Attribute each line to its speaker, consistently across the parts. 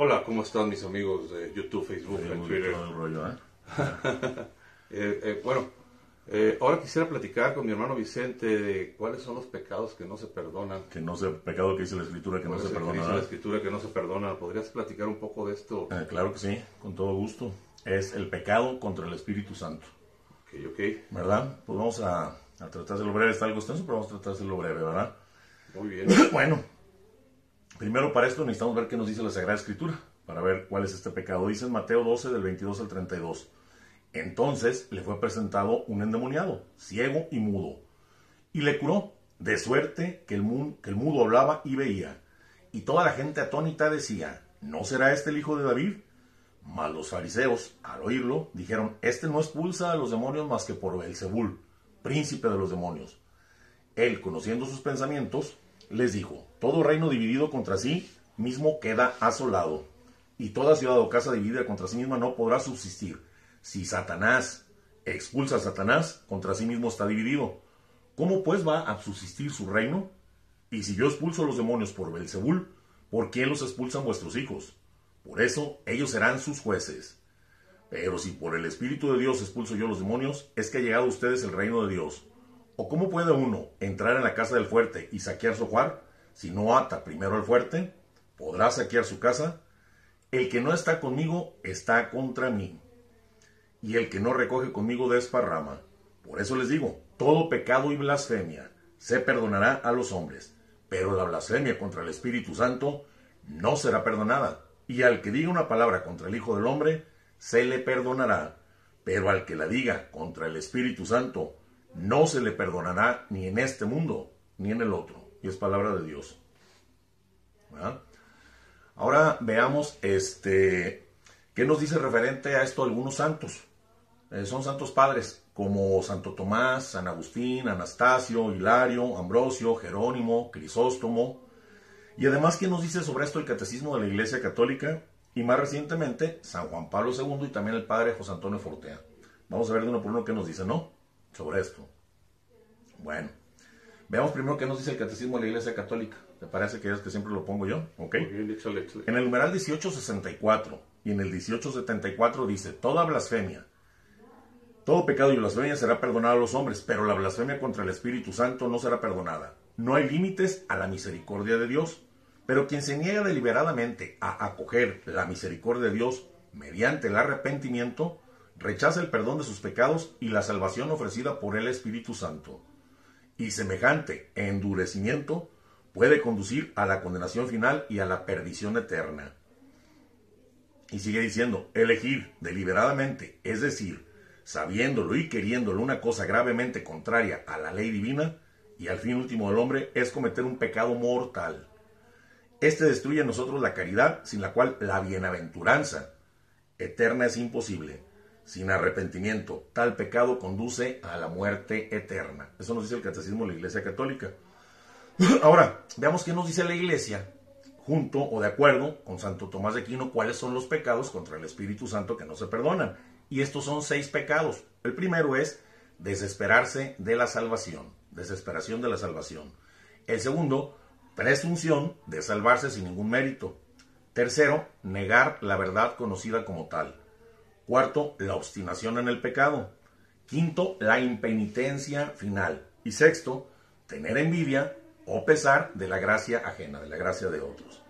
Speaker 1: Hola, ¿cómo están mis amigos de YouTube, Facebook,
Speaker 2: Sí,
Speaker 1: Twitter?
Speaker 2: rollo, ¿eh?
Speaker 1: Eh, eh, bueno, eh, ahora quisiera platicar con mi hermano Vicente de cuáles son los pecados que no se perdonan.
Speaker 2: Que no se, pecado que dice la escritura, que no
Speaker 1: ¿Cuál
Speaker 2: se
Speaker 1: el que
Speaker 2: perdona.
Speaker 1: dice la escritura que no se perdona. ¿Podrías platicar un poco de esto?
Speaker 2: Eh, claro que sí, con todo gusto. Es el pecado contra el Espíritu Santo,
Speaker 1: Ok, ok.
Speaker 2: ¿verdad? Pues vamos a, a tratar de lo breve. Está algo extenso, pero vamos a tratar de lo breve, ¿verdad?
Speaker 1: Muy bien.
Speaker 2: Bueno, primero para esto necesitamos ver qué nos dice la Sagrada Escritura, para ver cuál es este pecado. Dice en Mateo 12, del 22 al 32. Entonces le fue presentado un endemoniado, ciego y mudo, y le curó, de suerte que el, mudo hablaba y veía. Y toda la gente atónita decía, ¿no será este el hijo de David? Mas los fariseos, al oírlo, dijeron, Este no expulsa a los demonios más que por Belzebul, príncipe de los demonios. Él, conociendo sus pensamientos, les dijo, Todo reino dividido contra sí mismo queda asolado, y toda ciudad o casa dividida contra sí misma no podrá subsistir. Si Satanás expulsa a Satanás, contra sí mismo está dividido. ¿Cómo pues va a subsistir su reino? Y si yo expulso a los demonios por Belzebul, ¿por qué los expulsan vuestros hijos? Por eso ellos serán sus jueces. Pero si por el Espíritu de Dios expulso yo los demonios, es que ha llegado a ustedes el reino de Dios. ¿O cómo puede uno entrar en la casa del fuerte y saquear su hogar? Si no ata primero al fuerte, ¿podrá saquear su casa? El que no está conmigo está contra mí. Y el que no recoge conmigo desparrama. Por eso les digo, todo pecado y blasfemia se perdonará a los hombres, pero la blasfemia contra el Espíritu Santo no será perdonada. Y al que diga una palabra contra el Hijo del Hombre, se le perdonará, pero al que la diga contra el Espíritu Santo, no se le perdonará ni en este mundo ni en el otro. Y es palabra de Dios. Ahora veamos este qué nos dice referente a esto algunos santos. Eh, son santos padres como Santo Tomás, San Agustín, Anastasio, Hilario, Ambrosio, Jerónimo, Crisóstomo. Y además, ¿qué nos dice sobre esto el Catecismo de la Iglesia Católica? Y más recientemente, San Juan Pablo II y también el Padre José Antonio Fortea. Vamos a ver de uno por uno qué nos dice, ¿no? Sobre esto. Bueno, veamos primero qué nos dice el Catecismo de la Iglesia Católica. ¿Te parece que es que siempre lo pongo yo? ¿Ok?
Speaker 1: Muy bien, échale, échale.
Speaker 2: En el numeral 1864 y en el 1874 dice, toda blasfemia, todo pecado y blasfemia será perdonado a los hombres, pero la blasfemia contra el Espíritu Santo no será perdonada. No hay límites a la misericordia de Dios, pero quien se niega deliberadamente a acoger la misericordia de Dios mediante el arrepentimiento, rechaza el perdón de sus pecados y la salvación ofrecida por el Espíritu Santo. Y semejante endurecimiento puede conducir a la condenación final y a la perdición eterna. Y sigue diciendo, elegir deliberadamente, es decir, sabiéndolo y queriéndolo una cosa gravemente contraria a la ley divina y al fin último del hombre, es cometer un pecado mortal. Este destruye en nosotros la caridad, sin la cual la bienaventuranza eterna es imposible. Sin arrepentimiento, tal pecado conduce a la muerte eterna. Eso nos dice el Catecismo de la Iglesia Católica. Ahora, veamos qué nos dice la Iglesia, junto o de acuerdo con Santo Tomás de Aquino, cuáles son los pecados contra el Espíritu Santo que no se perdonan. Y estos son seis pecados. El primero es desesperarse de la salvación, desesperación de la salvación. El segundo, presunción de salvarse sin ningún mérito. Tercero, negar la verdad conocida como tal. Cuarto, la obstinación en el pecado. Quinto, la impenitencia final. Y sexto, tener envidia o pesar de la gracia ajena, de la gracia de otros.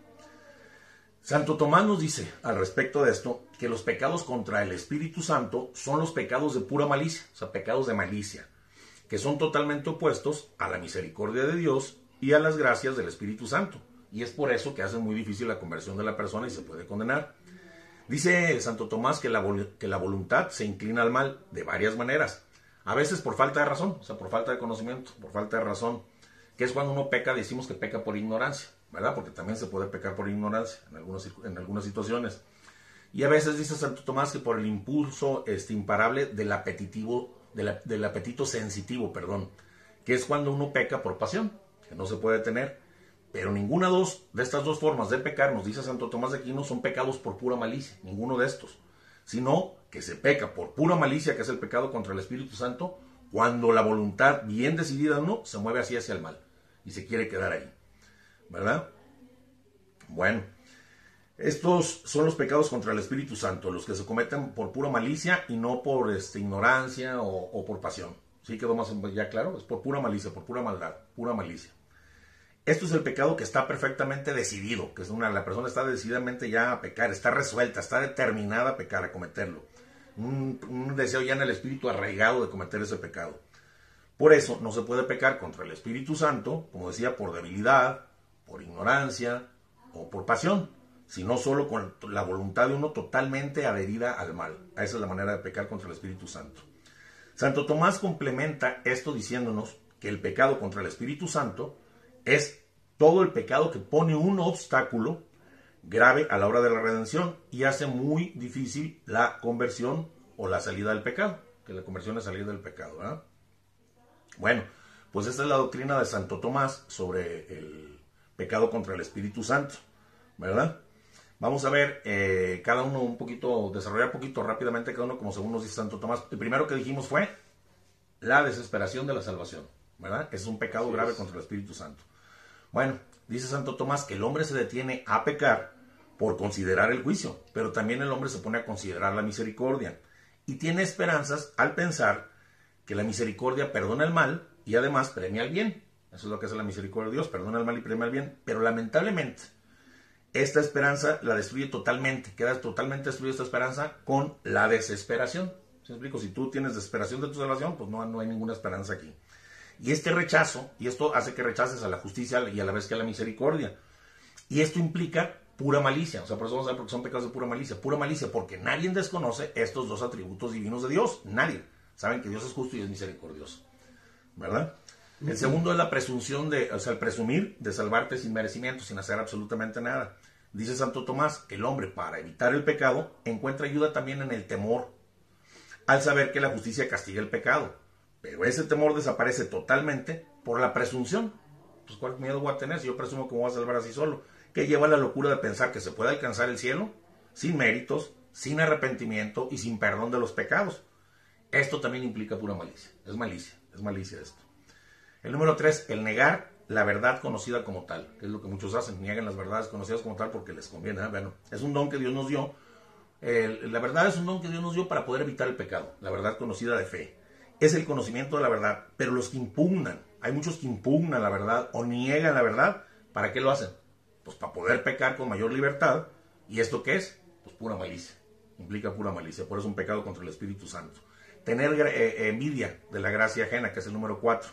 Speaker 2: Santo Tomás nos dice al respecto de esto que los pecados contra el Espíritu Santo son los pecados de pura malicia, o sea, pecados de malicia, que son totalmente opuestos a la misericordia de Dios y a las gracias del Espíritu Santo. Y es por eso que hace muy difícil la conversión de la persona y se puede condenar. Dice Santo Tomás que la, que la voluntad se inclina al mal de varias maneras. A veces por falta de razón, o sea, por falta de conocimiento, por falta de razón, que es cuando uno peca, decimos que peca por ignorancia, ¿verdad? Porque también se puede pecar por ignorancia en algunas, en algunas situaciones. Y a veces dice Santo Tomás que por el impulso este, imparable del apetitivo, del apetito sensitivo, perdón, que es cuando uno peca por pasión, que no se puede tener. Pero ninguna de estas dos formas de pecar, nos dice Santo Tomás de Aquino, son pecados por pura malicia, ninguno de estos, sino que se peca por pura malicia, que es el pecado contra el Espíritu Santo, cuando la voluntad, bien decidida o no, se mueve así hacia el mal y se quiere quedar ahí. ¿Verdad? Bueno, Estos son los pecados contra el Espíritu Santo, los que se cometen por pura malicia y no por este, ignorancia o, por pasión. ¿Sí quedó más ya claro? Es por pura malicia, por pura maldad, pura malicia. Esto es el pecado que está perfectamente decidido, que es una, la persona está decididamente ya a pecar, está resuelta, está determinada a pecar, a cometerlo. Un, deseo ya en el espíritu arraigado de cometer ese pecado. Por eso no se puede pecar contra el Espíritu Santo, como decía, por debilidad, por ignorancia o por pasión sino solo con la voluntad de uno totalmente adherida al mal. Esa es la manera de pecar contra el Espíritu Santo. Santo Tomás complementa esto diciéndonos que el pecado contra el Espíritu Santo es todo el pecado que pone un obstáculo grave a la hora de la redención y hace muy difícil la conversión o la salida del pecado, que la conversión es salir del pecado. Bueno, pues esta es la doctrina de Santo Tomás sobre el pecado contra el Espíritu Santo, ¿verdad? Vamos a ver eh, cada uno un poquito, desarrollar un poquito rápidamente cada uno como según nos dice Santo Tomás. El primero que dijimos fue la desesperación de la salvación, ¿verdad? Es un pecado grave contra el Espíritu Santo. Bueno, dice Santo Tomás que el hombre se detiene a pecar por considerar el juicio, pero también el hombre se pone a considerar la misericordia y tiene esperanzas al pensar que la misericordia perdona el mal y además premia el bien. Eso es lo que hace la misericordia de Dios, perdona el mal y premia el bien, pero lamentablemente esta esperanza la destruye totalmente, queda totalmente destruida esta esperanza con la desesperación. ¿Sí explico? Si tú tienes desesperación de tu salvación, pues no, no hay ninguna esperanza aquí. Y este rechazo, y esto hace que rechaces a la justicia y a la vez que a la misericordia. Y esto implica pura malicia. O sea, por eso vamos a ver porque son pecados de pura malicia. Pura malicia, porque nadie desconoce estos dos atributos divinos de Dios. Nadie. Saben que Dios es justo y es misericordioso. ¿Verdad? El segundo es la presunción de, o sea, el presumir de salvarte sin merecimiento, sin hacer absolutamente nada. Dice Santo Tomás, el hombre para evitar el pecado encuentra ayuda también en el temor, al saber que la justicia castiga el pecado. Pero ese temor desaparece totalmente por la presunción. Pues cuál miedo voy a tener si yo presumo que me voy a salvar así solo. Que lleva a la locura de pensar que se puede alcanzar el cielo sin méritos, sin arrepentimiento y sin perdón de los pecados. Esto también implica pura malicia. Es malicia, es malicia esto. El número tres, el negar la verdad conocida como tal, que es lo que muchos hacen, niegan las verdades conocidas como tal porque les conviene. ¿eh? Bueno, es un don que Dios nos dio. la verdad es un don que Dios nos dio para poder evitar el pecado, la verdad conocida de fe. Es el conocimiento de la verdad, pero los que impugnan, hay muchos que impugnan la verdad o niegan la verdad, ¿para qué lo hacen? Pues para poder pecar con mayor libertad. ¿Y esto qué es? Pues pura malicia. Implica pura malicia, por eso es un pecado contra el Espíritu Santo. Tener eh, envidia de la gracia ajena, que es el número cuatro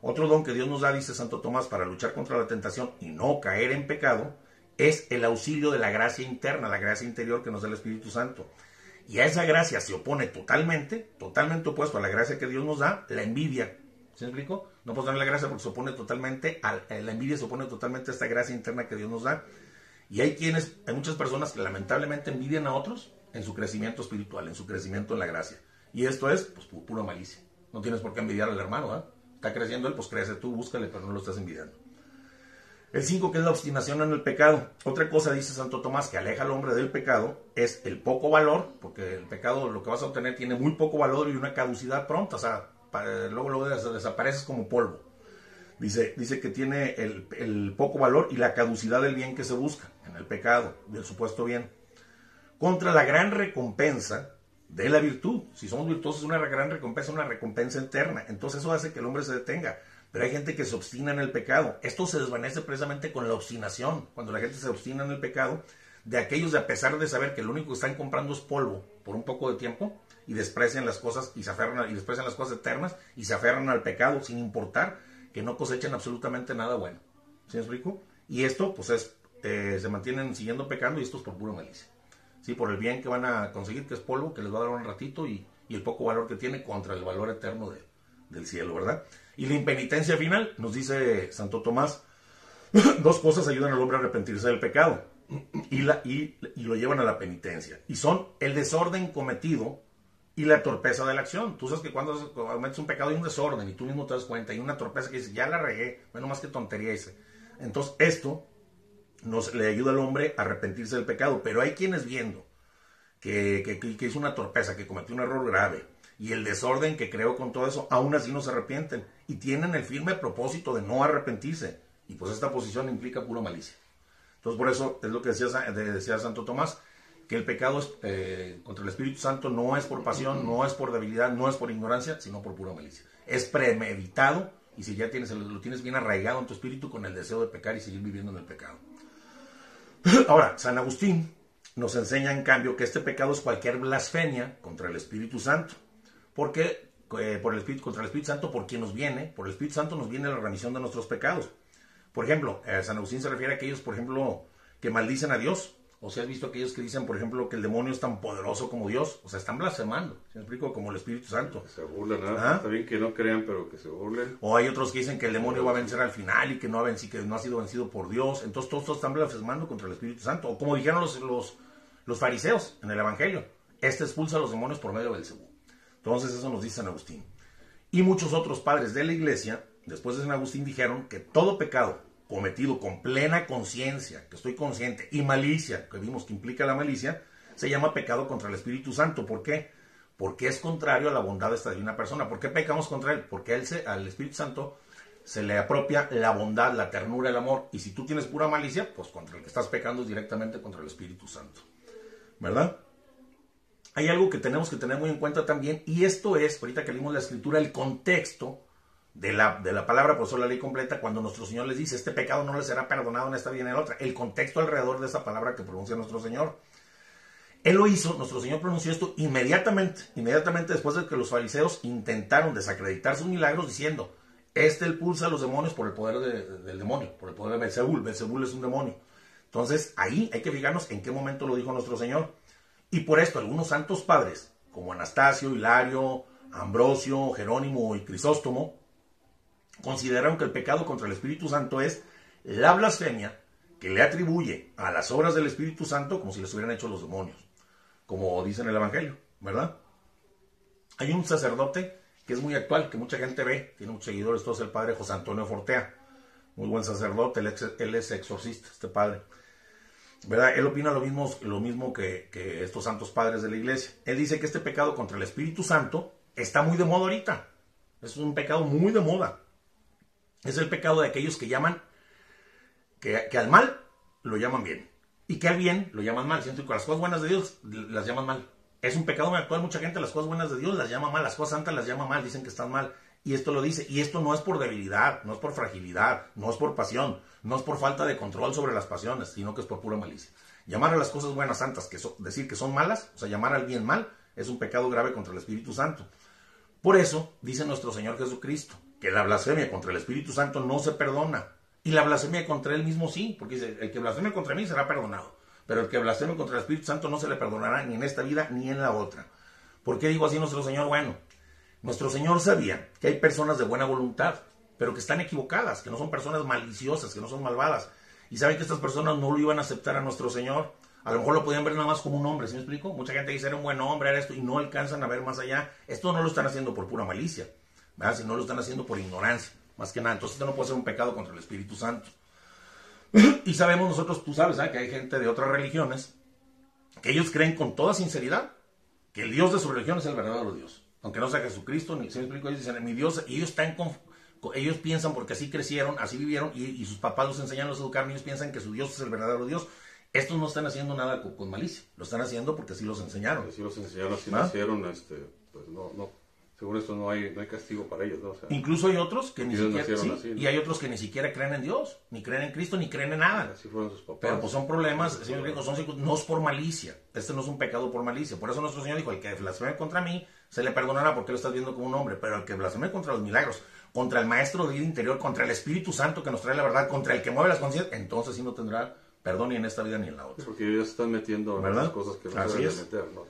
Speaker 2: otro don que Dios nos da, dice Santo Tomás, para luchar contra la tentación y no caer en pecado, es el auxilio de la gracia interna, la gracia interior que nos da el Espíritu Santo. Y a esa gracia se opone totalmente, totalmente opuesto a la gracia que Dios nos da, la envidia. ¿Se me explico? No podemos darle la gracia porque se opone totalmente, a, eh, la envidia se opone totalmente a esta gracia interna que Dios nos da. Y hay quienes, hay muchas personas que lamentablemente envidian a otros en su crecimiento espiritual, en su crecimiento en la gracia. Y esto es, pues, pura malicia. No tienes por qué envidiar al hermano, ¿eh? Está creciendo él, pues crece tú, búscale, pero no lo estás envidiando. El 5, que es la obstinación en el pecado. Otra cosa, dice Santo Tomás, que aleja al hombre del pecado, es el poco valor, porque el pecado, lo que vas a obtener, tiene muy poco valor y una caducidad pronta, o sea, luego, luego desapareces como polvo. Dice, dice que tiene el, el, poco valor y la caducidad del bien que se busca en el pecado, del supuesto bien. Contra la gran recompensa de la virtud. Si somos virtuosos, es una gran recompensa, una recompensa eterna. Entonces eso hace que el hombre se detenga. Pero hay gente que se obstina en el pecado. Esto se desvanece precisamente con la obstinación. Cuando la gente se obstina en el pecado, de aquellos de a pesar de saber que lo único que están comprando es polvo por un poco de tiempo y desprecian las cosas y se aferran y desprecian las cosas eternas y se aferran al pecado sin importar que no cosechen absolutamente nada bueno. ¿Sí me explico? Y esto, pues es, eh, se mantienen siguiendo pecando y esto es por pura malicia por el bien que van a conseguir, que es polvo, que les va a dar un ratito y, el poco valor que tiene contra el valor eterno del cielo, ¿verdad? Y la impenitencia final, nos dice Santo Tomás, dos cosas ayudan al hombre a arrepentirse del pecado y, la, y, lo llevan a la penitencia. Y son el desorden cometido y la torpeza de la acción. Tú sabes que cuando cometes un pecado hay un desorden y tú mismo te das cuenta, hay una torpeza que dice, ya la regué, bueno, más que tontería ese. Entonces, esto nos, le ayuda al hombre a arrepentirse del pecado. Pero hay quienes viendo que, que, hizo una torpeza, que cometió un error grave y el desorden que creó con todo eso, aún así no se arrepienten y tienen el firme propósito de no arrepentirse. Y pues esta posición implica pura malicia. Entonces, por eso es lo que decía, Santo Tomás, que el pecado eh, contra el Espíritu Santo no es por pasión, no es por debilidad, no es por ignorancia, sino por pura malicia. Es premeditado y si ya tienes, lo tienes bien arraigado en tu espíritu con el deseo de pecar y seguir viviendo en el pecado. Ahora, San Agustín nos enseña en cambio que este pecado es cualquier blasfemia contra el Espíritu Santo. Porque eh, por el Espíritu, contra el Espíritu Santo, por quien nos viene, por el Espíritu Santo nos viene la remisión de nuestros pecados. Por ejemplo, eh, San Agustín se refiere a aquellos, por ejemplo, que maldicen a Dios. O sea, has visto aquellos que dicen, por ejemplo, que el demonio es tan poderoso como Dios. O sea, están blasfemando. ¿Se me explico? Como el Espíritu Santo.
Speaker 1: se burlan, ¿no? ¿Ah? Está bien que no crean, pero que se burlen.
Speaker 2: O hay otros que dicen que el demonio va a vencer al final y que no ha, vencido, que no ha sido vencido por Dios. Entonces, todos, están blasfemando contra el Espíritu Santo. O como dijeron los, los, los fariseos en el Evangelio. Este expulsa a los demonios por medio del Cebú. Entonces, eso nos dice San Agustín. Y muchos otros padres de la iglesia, después de San Agustín, dijeron que todo pecado cometido con plena conciencia, que estoy consciente, y malicia, que vimos que implica la malicia, se llama pecado contra el Espíritu Santo. ¿Por qué? Porque es contrario a la bondad de esta divina persona. ¿Por qué pecamos contra él? Porque él se, al Espíritu Santo se le apropia la bondad, la ternura, el amor. Y si tú tienes pura malicia, pues contra el que estás pecando es directamente contra el Espíritu Santo. ¿Verdad? Hay algo que tenemos que tener muy en cuenta también, y esto es, ahorita que leímos la escritura, el contexto de la, de la palabra, por eso la ley completa, cuando nuestro Señor les dice, este pecado no les será perdonado en esta vida ni en la otra. El contexto alrededor de esa palabra que pronuncia nuestro Señor. Él lo hizo, nuestro Señor pronunció esto inmediatamente, inmediatamente después de que los fariseos intentaron desacreditar sus milagros diciendo, este el pulsa a los demonios por el poder del demonio, por el poder de Belzebul. Belzebul es un demonio. Entonces, ahí hay que fijarnos en qué momento lo dijo nuestro Señor. Y por esto, algunos santos padres, como Anastasio, Hilario, Ambrosio, Jerónimo y Crisóstomo, consideraron que el pecado contra el Espíritu Santo es la blasfemia que le atribuye a las obras del Espíritu Santo como si les hubieran hecho los demonios, como dice en el Evangelio, ¿verdad? Hay un sacerdote que es muy actual, que mucha gente ve, tiene muchos seguidores, todo es el padre José Antonio Fortea, muy buen sacerdote, él, es exorcista, este padre. ¿Verdad? Él opina lo mismo, lo mismo que, estos santos padres de la iglesia. Él dice que este pecado contra el Espíritu Santo está muy de moda ahorita. Es un pecado muy de moda. Es el pecado de aquellos que llaman, que, al mal lo llaman bien. Y que al bien lo llaman mal. Siento que las cosas buenas de Dios las llaman mal. Es un pecado muy actual. Mucha gente las cosas buenas de Dios las llama mal. Las cosas santas las llama mal. Dicen que están mal. Y esto lo dice. Y esto no es por debilidad, no es por fragilidad, no es por pasión, no es por falta de control sobre las pasiones, sino que es por pura malicia. Llamar a las cosas buenas santas, que decir que son malas, o sea, llamar al bien mal, es un pecado grave contra el Espíritu Santo. Por eso, dice nuestro Señor Jesucristo, que la blasfemia contra el Espíritu Santo no se perdona. Y la blasfemia contra él mismo sí, porque dice, el que blasfeme contra mí será perdonado. Pero el que blasfeme contra el Espíritu Santo no se le perdonará ni en esta vida ni en la otra. ¿Por qué digo así nuestro Señor? Bueno, nuestro Señor sabía que hay personas de buena voluntad, pero que están equivocadas, que no son personas maliciosas, que no son malvadas. Y saben que estas personas no lo iban a aceptar a nuestro Señor. A lo mejor lo podían ver nada más como un hombre, ¿sí me explico? Mucha gente dice, era un buen hombre, era esto, y no alcanzan a ver más allá. Esto no lo están haciendo por pura malicia si no lo están haciendo por ignorancia, más que nada. Entonces esto no puede ser un pecado contra el Espíritu Santo. y sabemos nosotros, tú sabes, que hay gente de otras religiones que ellos creen con toda sinceridad que el Dios de su religión es el verdadero Dios. Aunque no sea Jesucristo, ni se explico, ellos dicen, mi Dios, y ellos están ellos piensan porque así crecieron, así vivieron, y, sus papás los enseñaron, los educaron, y ellos piensan que su Dios es el verdadero Dios. Estos no están haciendo nada con, malicia, lo están haciendo porque así los enseñaron.
Speaker 1: Así los enseñaron, así nacieron, este, pues no, no, según esto no hay, no hay castigo para ellos. ¿no?
Speaker 2: Incluso hay otros que ni siquiera, sí, y hay otros que ni siquiera creen en Dios, ni creen en Cristo, ni creen en nada.
Speaker 1: Así fueron sus papás.
Speaker 2: Pero pues son problemas, señor son, no es por malicia. Este no es un pecado por malicia. Por eso nuestro Señor dijo, el que blasfeme contra mí, se le perdonará porque lo estás viendo como un hombre. Pero el que blasfeme contra los milagros, contra el Maestro de vida interior, contra el Espíritu Santo que nos trae la verdad, contra el que mueve las conciencias, entonces sí no tendrá perdón ni en esta vida ni en la otra.
Speaker 1: Porque ellos están metiendo ¿verdad? cosas que no se deben meter. ¿no?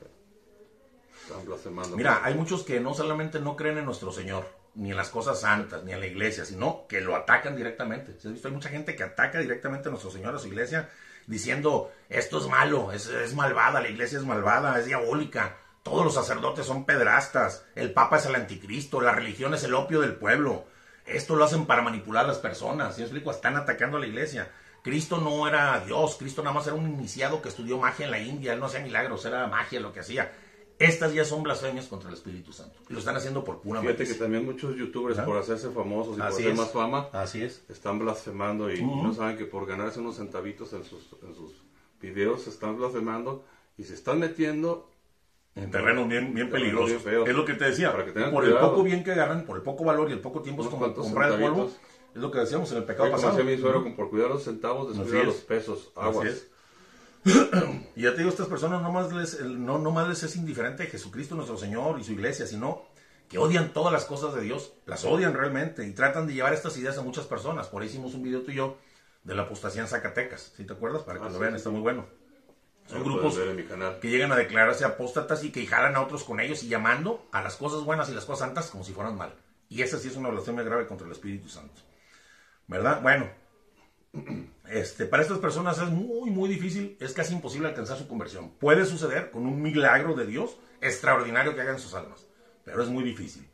Speaker 2: Mira, hay muchos que no solamente no creen en nuestro Señor, ni en las cosas santas, ni en la iglesia, sino que lo atacan directamente. ¿Se has visto? Hay mucha gente que ataca directamente a nuestro Señor, a su iglesia, diciendo, esto es malo, es, es malvada, la iglesia es malvada, es diabólica, todos los sacerdotes son pedrastas, el Papa es el anticristo, la religión es el opio del pueblo. Esto lo hacen para manipular a las personas. ¿Sí explico? Están atacando a la iglesia. Cristo no era Dios, Cristo nada más era un iniciado que estudió magia en la India, él no hacía milagros, era magia lo que hacía Estas ya son blasfemias contra el Espíritu Santo. Y lo están haciendo por pura
Speaker 1: Fíjate que también muchos youtubers,
Speaker 2: Ajá.
Speaker 1: por hacerse famosos y por
Speaker 2: Así
Speaker 1: hacer
Speaker 2: es.
Speaker 1: más fama,
Speaker 2: Así es.
Speaker 1: están blasfemando y no saben que por ganarse unos centavitos en sus, en sus videos se están blasfemando y se están metiendo
Speaker 2: En terrenos bien, bien
Speaker 1: Terrenos
Speaker 2: peligrosos.
Speaker 1: bien feos.
Speaker 2: es lo que te decía. Por
Speaker 1: cuidado.
Speaker 2: el poco bien que agarran, por el poco valor y el poco tiempo es
Speaker 1: Unos
Speaker 2: como
Speaker 1: cuantos
Speaker 2: comprar polvo.
Speaker 1: centavitos.
Speaker 2: Es lo que decíamos en el pecado
Speaker 1: como
Speaker 2: pasado.
Speaker 1: decía mi suegro, con por cuidar los centavos, descuidar
Speaker 2: Así
Speaker 1: los
Speaker 2: es.
Speaker 1: pesos,
Speaker 2: Así
Speaker 1: aguas.
Speaker 2: es. Y ya te digo, estas personas no más les, el- no, no más les es indiferente Jesucristo nuestro Señor y su iglesia, sino que odian todas las cosas de Dios, las odian realmente y tratan de llevar estas ideas a muchas personas. Por ahí hicimos un video tú y yo de la apostasía en Zacatecas, ¿sí te acuerdas? Para que
Speaker 1: Ah,
Speaker 2: lo
Speaker 1: sí,
Speaker 2: vean,
Speaker 1: sí,
Speaker 2: está muy bueno. Son grupos
Speaker 1: en mi canal.
Speaker 2: que llegan a declararse apóstatas y que jalan a otros con ellos y llamando a las cosas buenas y las cosas santas como si fueran mal. Y esa sí es una blasfemia grave contra el Espíritu Santo. ¿Verdad? Bueno, este, para estas personas es muy, muy difícil, es casi imposible alcanzar su conversión. Puede suceder con un milagro de Dios extraordinario que hagan sus almas, pero es muy difícil.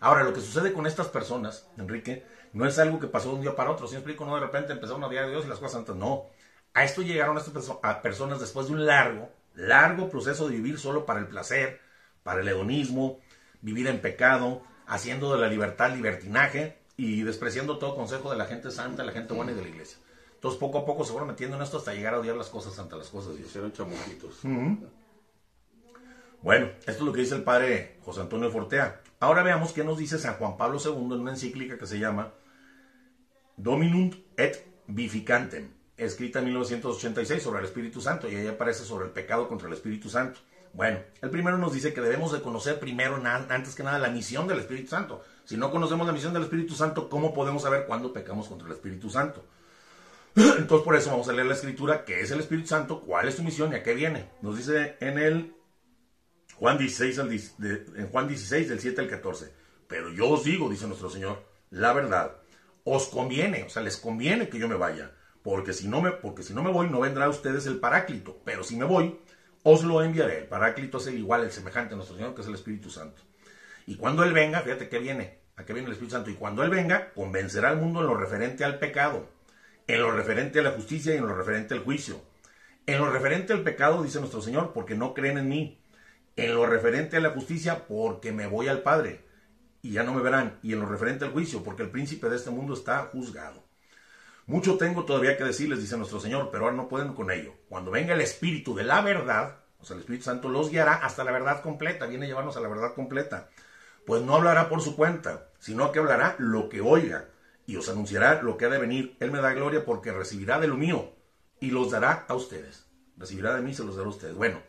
Speaker 2: Ahora, lo que sucede con estas personas, Enrique, no es algo que pasó de un día para otro. Si me explico, no de repente empezaron a odiar a Dios y las cosas santas. No. A esto llegaron estas perso- a personas después de un largo, largo proceso de vivir solo para el placer, para el hedonismo, vivir en pecado, haciendo de la libertad libertinaje y despreciando todo consejo de la gente santa, la gente buena y de la iglesia. Entonces, poco a poco se fueron metiendo en esto hasta llegar a odiar las cosas santas, las cosas de Dios.
Speaker 1: Hicieron chamuquitos.
Speaker 2: Bueno, esto es lo que dice el padre José Antonio Fortea. Ahora veamos qué nos dice San Juan Pablo II en una encíclica que se llama Dominum et Vificantem, escrita en 1986 sobre el Espíritu Santo y ahí aparece sobre el pecado contra el Espíritu Santo. Bueno, el primero nos dice que debemos de conocer primero, antes que nada, la misión del Espíritu Santo. Si no conocemos la misión del Espíritu Santo, ¿cómo podemos saber cuándo pecamos contra el Espíritu Santo? Entonces por eso vamos a leer la escritura, qué es el Espíritu Santo, cuál es su misión y a qué viene. Nos dice en el Juan 16, al en Juan 16, del 7 al 14. Pero yo os digo, dice nuestro Señor, la verdad. Os conviene, o sea, les conviene que yo me vaya. Porque si no me, porque si no me voy, no vendrá a ustedes el paráclito. Pero si me voy, os lo enviaré. El paráclito es el igual, el semejante a nuestro Señor, que es el Espíritu Santo. Y cuando Él venga, fíjate que viene, a qué viene el Espíritu Santo. Y cuando Él venga, convencerá al mundo en lo referente al pecado, en lo referente a la justicia y en lo referente al juicio. En lo referente al pecado, dice nuestro Señor, porque no creen en mí. En lo referente a la justicia, porque me voy al Padre y ya no me verán. Y en lo referente al juicio, porque el príncipe de este mundo está juzgado. Mucho tengo todavía que decirles, dice nuestro Señor, pero ahora no pueden con ello. Cuando venga el Espíritu de la verdad, o sea, el Espíritu Santo los guiará hasta la verdad completa, viene a llevarnos a la verdad completa. Pues no hablará por su cuenta, sino que hablará lo que oiga y os anunciará lo que ha de venir. Él me da gloria porque recibirá de lo mío y los dará a ustedes. Recibirá de mí y se los dará a ustedes. Bueno,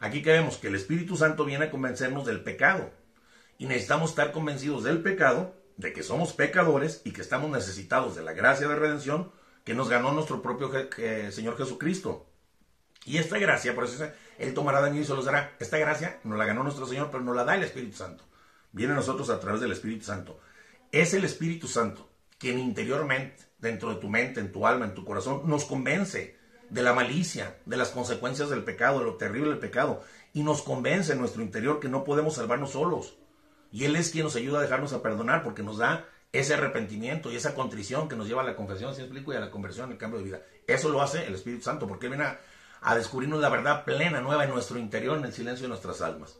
Speaker 2: aquí que vemos que el Espíritu Santo viene a convencernos del pecado. Y necesitamos estar convencidos del pecado, de que somos pecadores y que estamos necesitados de la gracia de redención que nos ganó nuestro propio Señor Jesucristo. Y esta gracia, por eso Él tomará de mí y se los dará. Esta gracia nos la ganó nuestro Señor, pero nos la da el Espíritu Santo. Viene a nosotros a través del Espíritu Santo. Es el Espíritu Santo quien interiormente, dentro de tu mente, en tu alma, en tu corazón, nos convence de la malicia, de las consecuencias del pecado, de lo terrible del pecado. Y nos convence en nuestro interior que no podemos salvarnos solos. Y Él es quien nos ayuda a dejarnos a perdonar porque nos da ese arrepentimiento y esa contrición que nos lleva a la confesión, si explico, y a la conversión, el cambio de vida. Eso lo hace el Espíritu Santo porque Él viene a, descubrirnos la verdad plena, nueva en nuestro interior, en el silencio de nuestras almas.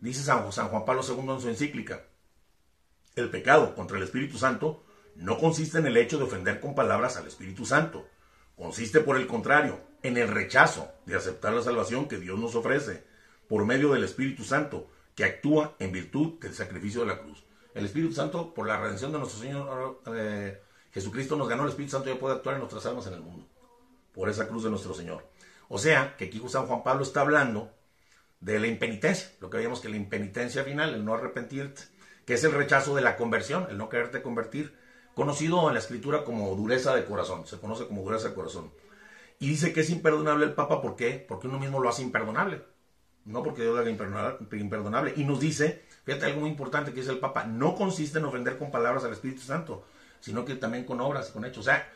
Speaker 2: Dice San, San Juan Pablo II en su encíclica, el pecado contra el Espíritu Santo no consiste en el hecho de ofender con palabras al Espíritu Santo. Consiste, por el contrario, en el rechazo de aceptar la salvación que Dios nos ofrece por medio del Espíritu Santo, que actúa en virtud del sacrificio de la cruz. El Espíritu Santo, por la redención de nuestro Señor eh, Jesucristo, nos ganó el Espíritu Santo y puede actuar en nuestras almas en el mundo, por esa cruz de nuestro Señor. O sea, que aquí San Juan Pablo está hablando de la impenitencia, lo que veíamos que la impenitencia final, el no arrepentirte, que es el rechazo de la conversión, el no quererte convertir, conocido en la escritura como dureza de corazón, se conoce como dureza de corazón. Y dice que es imperdonable el Papa, ¿por qué? Porque uno mismo lo hace imperdonable, no porque Dios lo imperdonable. Y nos dice, fíjate algo muy importante que dice el Papa, no consiste en ofender con palabras al Espíritu Santo, sino que también con obras y con hechos. O sea,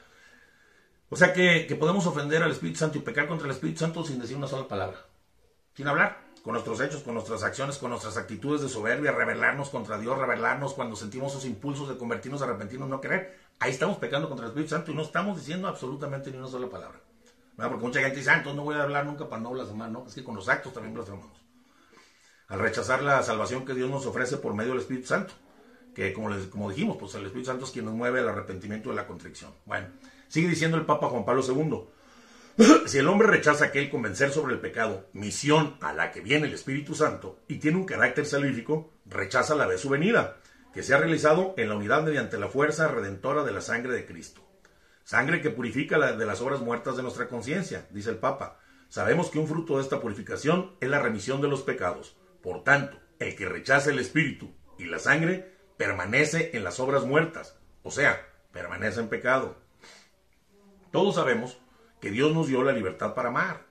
Speaker 2: o sea que, que podemos ofender al Espíritu Santo y pecar contra el Espíritu Santo sin decir una sola palabra, sin hablar, con nuestros hechos, con nuestras acciones, con nuestras actitudes de soberbia, rebelarnos contra Dios, rebelarnos cuando sentimos esos impulsos de convertirnos, arrepentirnos, no querer. Ahí estamos pecando contra el Espíritu Santo y no estamos diciendo absolutamente ni una sola palabra. ¿Verdad? Porque mucha gente dice, ah, entonces no voy a hablar nunca para no blasfemar, ¿no? Es que con los actos también blasfemamos. al rechazar la salvación que Dios nos ofrece por medio del Espíritu Santo, que como, les, como dijimos, pues el Espíritu Santo es quien nos mueve al arrepentimiento y la contrición. Bueno, sigue diciendo el Papa Juan Pablo II, si el hombre rechaza aquel convencer sobre el pecado, misión a la que viene el Espíritu Santo, y tiene un carácter salvífico, rechaza la vez su venida, que se ha realizado en la unidad mediante la fuerza redentora de la sangre de Cristo. Sangre que purifica la de las obras muertas de nuestra conciencia, dice el Papa. Sabemos que un fruto de esta purificación es la remisión de los pecados. Por tanto, el que rechaza el Espíritu y la sangre permanece en las obras muertas, o sea, permanece en pecado. Todos sabemos que Dios nos dio la libertad para amar,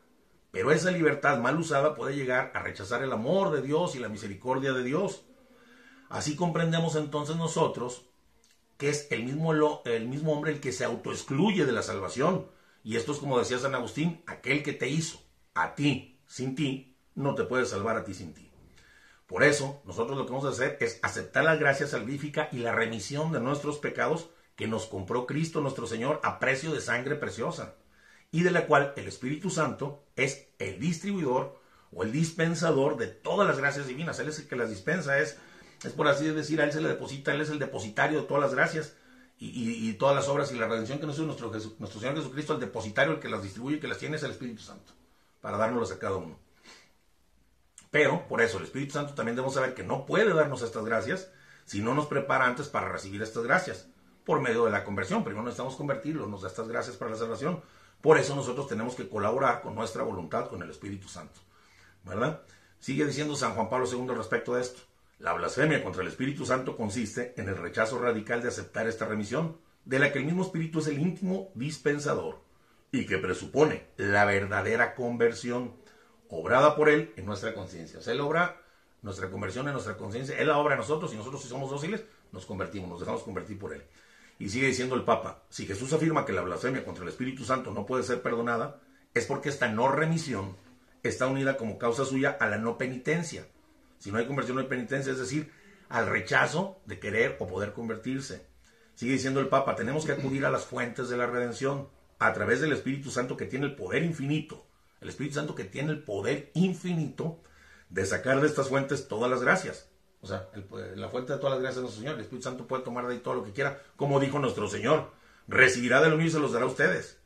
Speaker 2: pero esa libertad mal usada puede llegar a rechazar el amor de Dios y la misericordia de Dios. Así comprendemos entonces nosotros que es el mismo, el mismo hombre el que se autoexcluye de la salvación. Y esto es como decía San Agustín, aquel que te hizo a ti sin ti, no te puede salvar a ti sin ti. Por eso, nosotros lo que vamos a hacer es aceptar la gracia salvífica y la remisión de nuestros pecados que nos compró Cristo nuestro Señor a precio de sangre preciosa, y de la cual el Espíritu Santo es el distribuidor o el dispensador de todas las gracias divinas. Él es el que las dispensa, es es por así decir, a Él se le deposita, Él es el depositario de todas las gracias y, todas las obras y la redención que nos hizo nuestro, Señor Jesucristo, el depositario, el que las distribuye, y que las tiene es el Espíritu Santo, para dárnoslas a cada uno. Pero, por eso, el Espíritu Santo también debemos saber que no puede darnos estas gracias si no nos prepara antes para recibir estas gracias, por medio de la conversión. Primero necesitamos convertirlo, nos da estas gracias para la salvación. Por eso nosotros tenemos que colaborar con nuestra voluntad, con el Espíritu Santo. ¿Verdad? Sigue diciendo San Juan Pablo II respecto de esto. La blasfemia contra el Espíritu Santo consiste en el rechazo radical de aceptar esta remisión, de la que el mismo Espíritu es el íntimo dispensador y que presupone la verdadera conversión obrada por Él en nuestra conciencia. O sea, Él obra nuestra conversión en nuestra conciencia, Él la obra en nosotros y nosotros si somos dóciles nos convertimos, nos dejamos convertir por Él. Y sigue diciendo el Papa, si Jesús afirma que la blasfemia contra el Espíritu Santo no puede ser perdonada, es porque esta no remisión está unida como causa suya a la no penitencia si no hay conversión, no hay penitencia, es decir, al rechazo de querer o poder convertirse. Sigue diciendo el Papa, tenemos que acudir a las fuentes de la redención a través del Espíritu Santo que tiene el poder infinito. El Espíritu Santo que tiene el poder infinito de sacar de estas fuentes todas las gracias. O sea, la fuente de todas las gracias de nuestro Señor. El Espíritu Santo puede tomar de ahí todo lo que quiera, como dijo nuestro Señor. Recibirá de lo mío y se los dará a ustedes.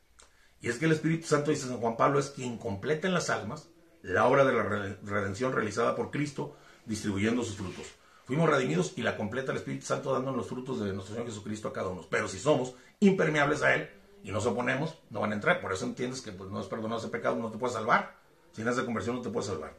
Speaker 2: Y es que el Espíritu Santo, dice San Juan Pablo, es quien completa en las almas la obra de la redención realizada por Cristo distribuyendo sus frutos. Fuimos redimidos y la completa el Espíritu Santo dándonos los frutos de nuestro Señor Jesucristo a cada uno. Pero si somos impermeables a Él y nos oponemos, no van a entrar. Por eso entiendes que pues, no es perdonado ese pecado, no te puede salvar. Sin esa conversión no te puede salvar.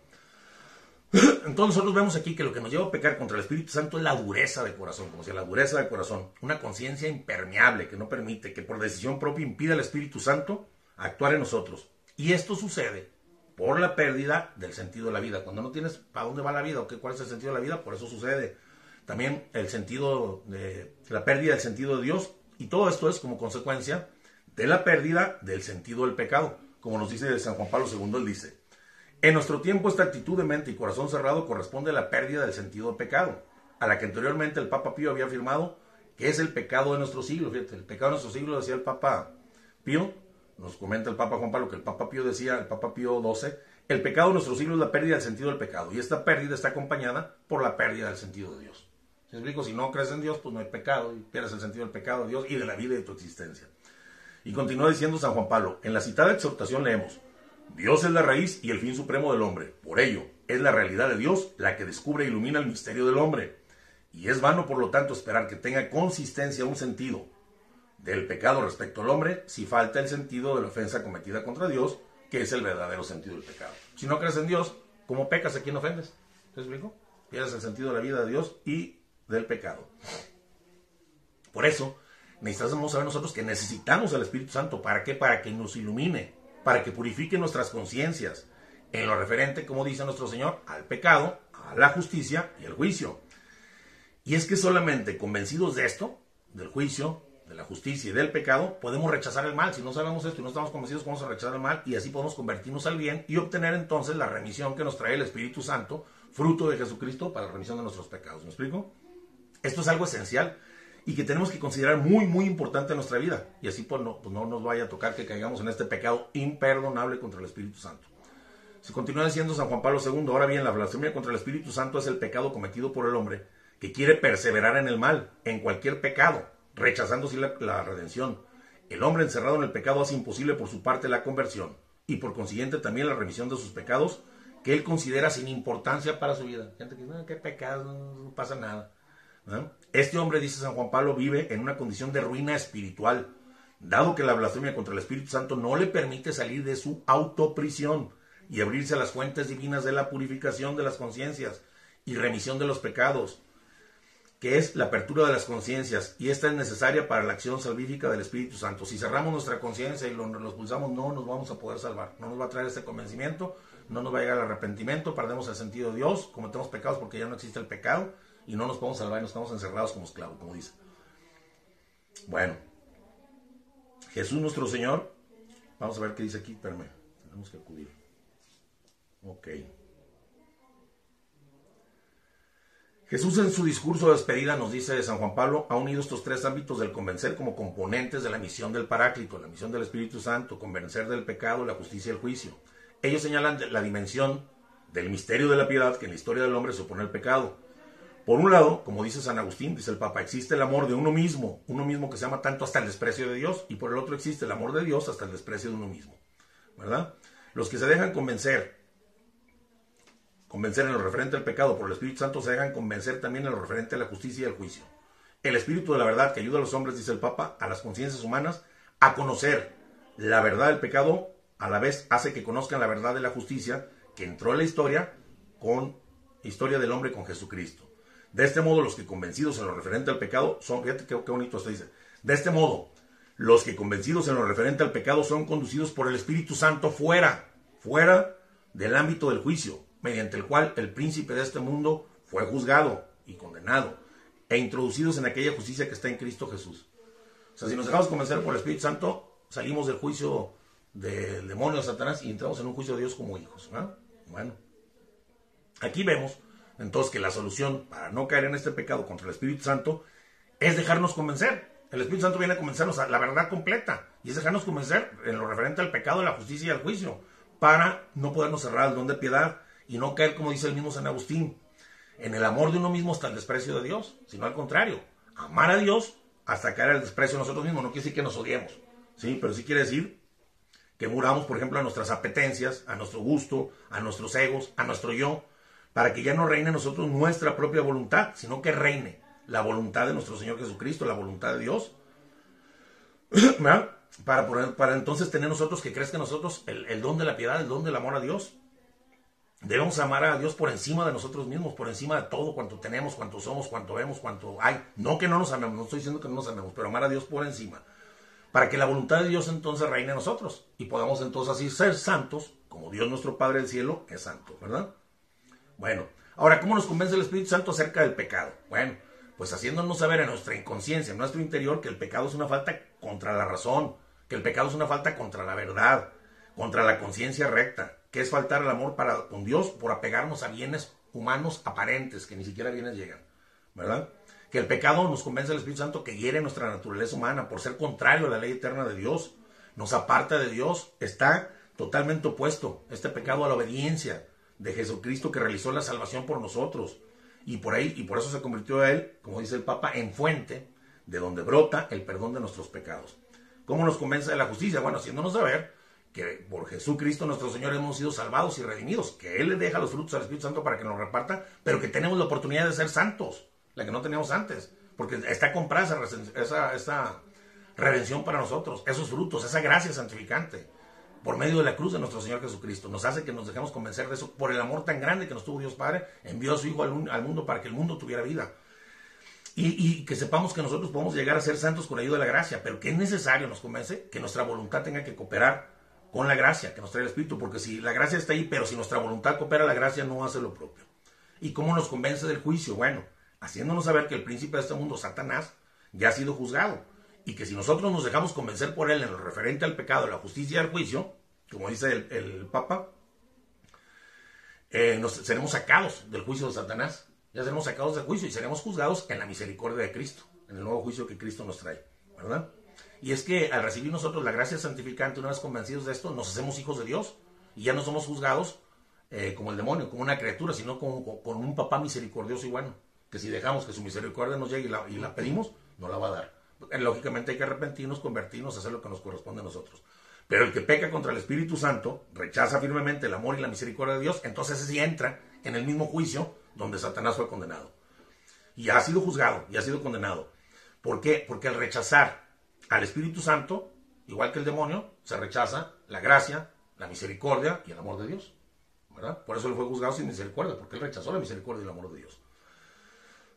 Speaker 2: Entonces nosotros vemos aquí que lo que nos lleva a pecar contra el Espíritu Santo es la dureza de corazón, como si la dureza de corazón, una conciencia impermeable que no permite, que por decisión propia impida al Espíritu Santo actuar en nosotros. Y esto sucede por la pérdida del sentido de la vida. Cuando no tienes para dónde va la vida o qué, cuál es el sentido de la vida, por eso sucede. También el sentido de la pérdida del sentido de Dios. Y todo esto es como consecuencia de la pérdida del sentido del pecado. Como nos dice San Juan Pablo II, él dice, en nuestro tiempo esta actitud de mente y corazón cerrado corresponde a la pérdida del sentido del pecado, a la que anteriormente el Papa Pío había afirmado que es el pecado de nuestro siglo. Fíjate, el pecado de nuestro siglo decía el Papa Pío, nos comenta el Papa Juan Pablo que el Papa Pío decía, el Papa Pío XII, el pecado de nuestro siglo es la pérdida del sentido del pecado. Y esta pérdida está acompañada por la pérdida del sentido de Dios. ¿Se explico? Si no crees en Dios, pues no hay pecado y pierdes el sentido del pecado de Dios y de la vida y de tu existencia. Y continúa diciendo San Juan Pablo, en la citada exhortación leemos, Dios es la raíz y el fin supremo del hombre. Por ello, es la realidad de Dios la que descubre e ilumina el misterio del hombre. Y es vano, por lo tanto, esperar que tenga consistencia un sentido, del pecado respecto al hombre si falta el sentido de la ofensa cometida contra Dios, que es el verdadero sentido del pecado. Si no crees en Dios, ¿cómo pecas a quién ofendes? ¿Te explico? Pierdes el sentido de la vida de Dios y del pecado. Por eso, necesitamos saber nosotros que necesitamos al Espíritu Santo. ¿Para qué? Para que nos ilumine, para que purifique nuestras conciencias en lo referente, como dice nuestro Señor, al pecado, a la justicia y al juicio. Y es que solamente convencidos de esto, del juicio, de la justicia y del pecado, podemos rechazar el mal. Si no sabemos esto y no estamos convencidos, a rechazar el mal y así podemos convertirnos al bien y obtener entonces la remisión que nos trae el Espíritu Santo, fruto de Jesucristo, para la remisión de nuestros pecados. ¿Me explico? Esto es algo esencial y que tenemos que considerar muy, muy importante en nuestra vida. Y así pues no, pues no nos vaya a tocar que caigamos en este pecado imperdonable contra el Espíritu Santo. Se continúa diciendo San Juan Pablo II, ahora bien, la blasfemia contra el Espíritu Santo es el pecado cometido por el hombre que quiere perseverar en el mal, en cualquier pecado, rechazando así la, redención. El hombre encerrado en el pecado hace imposible por su parte la conversión y por consiguiente también la remisión de sus pecados que él considera sin importancia para su vida. Gente que dice, qué pecado, no, pasa nada. Este hombre, dice San Juan Pablo, vive en una condición de ruina espiritual, dado que la blasfemia contra el Espíritu Santo no le permite salir de su autoprisión y abrirse a las fuentes divinas de la purificación de las conciencias y remisión de los pecados, que es la apertura de las conciencias, y esta es necesaria para la acción salvífica del Espíritu Santo. Si cerramos nuestra conciencia y lo, los pulsamos, no nos vamos a poder salvar, no nos va a traer este convencimiento, no nos va a llegar el arrepentimiento, perdemos el sentido de Dios, cometemos pecados porque ya no existe el pecado, y no nos podemos salvar y nos estamos encerrados como esclavos, como dice. Bueno, Jesús nuestro Señor, vamos a ver qué dice aquí, espérame, tenemos que acudir. Ok. Jesús en su discurso de despedida nos dice de San Juan Pablo, ha unido estos tres ámbitos del convencer como componentes de la misión del Paráclito, la misión del Espíritu Santo, convencer del pecado, la justicia y el juicio. Ellos señalan la dimensión del misterio de la piedad que en la historia del hombre supone el pecado. Por un lado, como dice San Agustín, dice el Papa, existe el amor de uno mismo, uno mismo que se ama tanto hasta el desprecio de Dios, y por el otro existe el amor de Dios hasta el desprecio de uno mismo. ¿Verdad? Los que se dejan convencer convencer en lo referente al pecado por el Espíritu Santo se hagan convencer también en lo referente a la justicia y al juicio. El Espíritu de la verdad que ayuda a los hombres, dice el Papa, a las conciencias humanas a conocer la verdad del pecado, a la vez hace que conozcan la verdad de la justicia que entró en la historia con historia del hombre con Jesucristo. De este modo, los que convencidos en lo referente al pecado son, fíjate qué, qué bonito se dice, de este modo, los que convencidos en lo referente al pecado son conducidos por el Espíritu Santo fuera, fuera del ámbito del juicio, mediante el cual el príncipe de este mundo fue juzgado y condenado, e introducidos en aquella justicia que está en Cristo Jesús. O sea, si nos dejamos convencer por el Espíritu Santo, salimos del juicio del demonio de Satanás y entramos en un juicio de Dios como hijos. Bueno, aquí vemos entonces que la solución para no caer en este pecado contra el Espíritu Santo es dejarnos convencer. El Espíritu Santo viene a convencernos a la verdad completa y es dejarnos convencer en lo referente al pecado, la justicia y al juicio para no podernos cerrar el don de piedad y no caer, como dice el mismo San Agustín, en el amor de uno mismo hasta el desprecio de Dios, sino al contrario, amar a Dios hasta caer al desprecio de nosotros mismos. No quiere decir que nos odiemos, ¿sí? pero sí quiere decir que muramos, por ejemplo, a nuestras apetencias, a nuestro gusto, a nuestros egos, a nuestro yo, para que ya no reine nosotros nuestra propia voluntad, sino que reine la voluntad de nuestro Señor Jesucristo, la voluntad de Dios. Para, para entonces tener nosotros que crezca en nosotros el, el don de la piedad, el don del amor a Dios. Debemos amar a Dios por encima de nosotros mismos, por encima de todo cuanto tenemos, cuanto somos, cuanto vemos, cuanto hay. No que no nos amemos, no estoy diciendo que no nos amemos, pero amar a Dios por encima. Para que la voluntad de Dios entonces reine en nosotros y podamos entonces así ser santos, como Dios nuestro Padre del cielo es santo, ¿verdad? Bueno, ahora, ¿cómo nos convence el Espíritu Santo acerca del pecado? Bueno, pues haciéndonos saber en nuestra inconsciencia, en nuestro interior, que el pecado es una falta contra la razón, que el pecado es una falta contra la verdad, contra la conciencia recta, que es faltar el amor para con Dios por apegarnos a bienes humanos aparentes, que ni siquiera bienes llegan, ¿verdad? Que el pecado nos convence al Espíritu Santo que hiere nuestra naturaleza humana por ser contrario a la ley eterna de Dios, nos aparta de Dios, está totalmente opuesto este pecado a la obediencia de Jesucristo que realizó la salvación por nosotros. Y por ahí, y por eso se convirtió a él, como dice el Papa, en fuente de donde brota el perdón de nuestros pecados. ¿Cómo nos convence de la justicia? Bueno, haciéndonos saber que por Jesucristo nuestro Señor hemos sido salvados y redimidos, que Él le deja los frutos al Espíritu Santo para que nos reparta, pero que tenemos la oportunidad de ser santos, la que no teníamos antes, porque está comprada esa, esa, redención para nosotros, esos frutos, esa gracia santificante, por medio de la cruz de nuestro Señor Jesucristo. Nos hace que nos dejemos convencer de eso por el amor tan grande que nos tuvo Dios Padre, envió a su Hijo al, mundo para que el mundo tuviera vida. Y, y, que sepamos que nosotros podemos llegar a ser santos con la ayuda de la gracia, pero que es necesario, nos convence, que nuestra voluntad tenga que cooperar con la gracia que nos trae el Espíritu, porque si la gracia está ahí, pero si nuestra voluntad coopera, la gracia no hace lo propio. ¿Y cómo nos convence del juicio? Bueno, haciéndonos saber que el príncipe de este mundo, Satanás, ya ha sido juzgado, y que si nosotros nos dejamos convencer por él en lo referente al pecado, la justicia y al juicio, como dice el, Papa, eh, nos, seremos sacados del juicio de Satanás, ya seremos sacados del juicio y seremos juzgados en la misericordia de Cristo, en el nuevo juicio que Cristo nos trae, ¿verdad? Y es que al recibir nosotros la gracia santificante, una vez convencidos de esto, nos hacemos hijos de Dios y ya no somos juzgados eh, como el demonio, como una criatura, sino como, con un papá misericordioso y bueno, que si dejamos que su misericordia nos llegue y la, y la pedimos, no la va a dar. Eh, lógicamente hay que arrepentirnos, convertirnos, hacer lo que nos corresponde a nosotros. Pero el que peca contra el Espíritu Santo, rechaza firmemente el amor y la misericordia de Dios, entonces sí entra en el mismo juicio donde Satanás fue condenado. Y ha sido juzgado y ha sido condenado. ¿Por qué? Porque al rechazar al Espíritu Santo, igual que el demonio, se rechaza la gracia, la misericordia y el amor de Dios. ¿verdad? Por eso él fue juzgado sin misericordia, porque él rechazó la misericordia y el amor de Dios.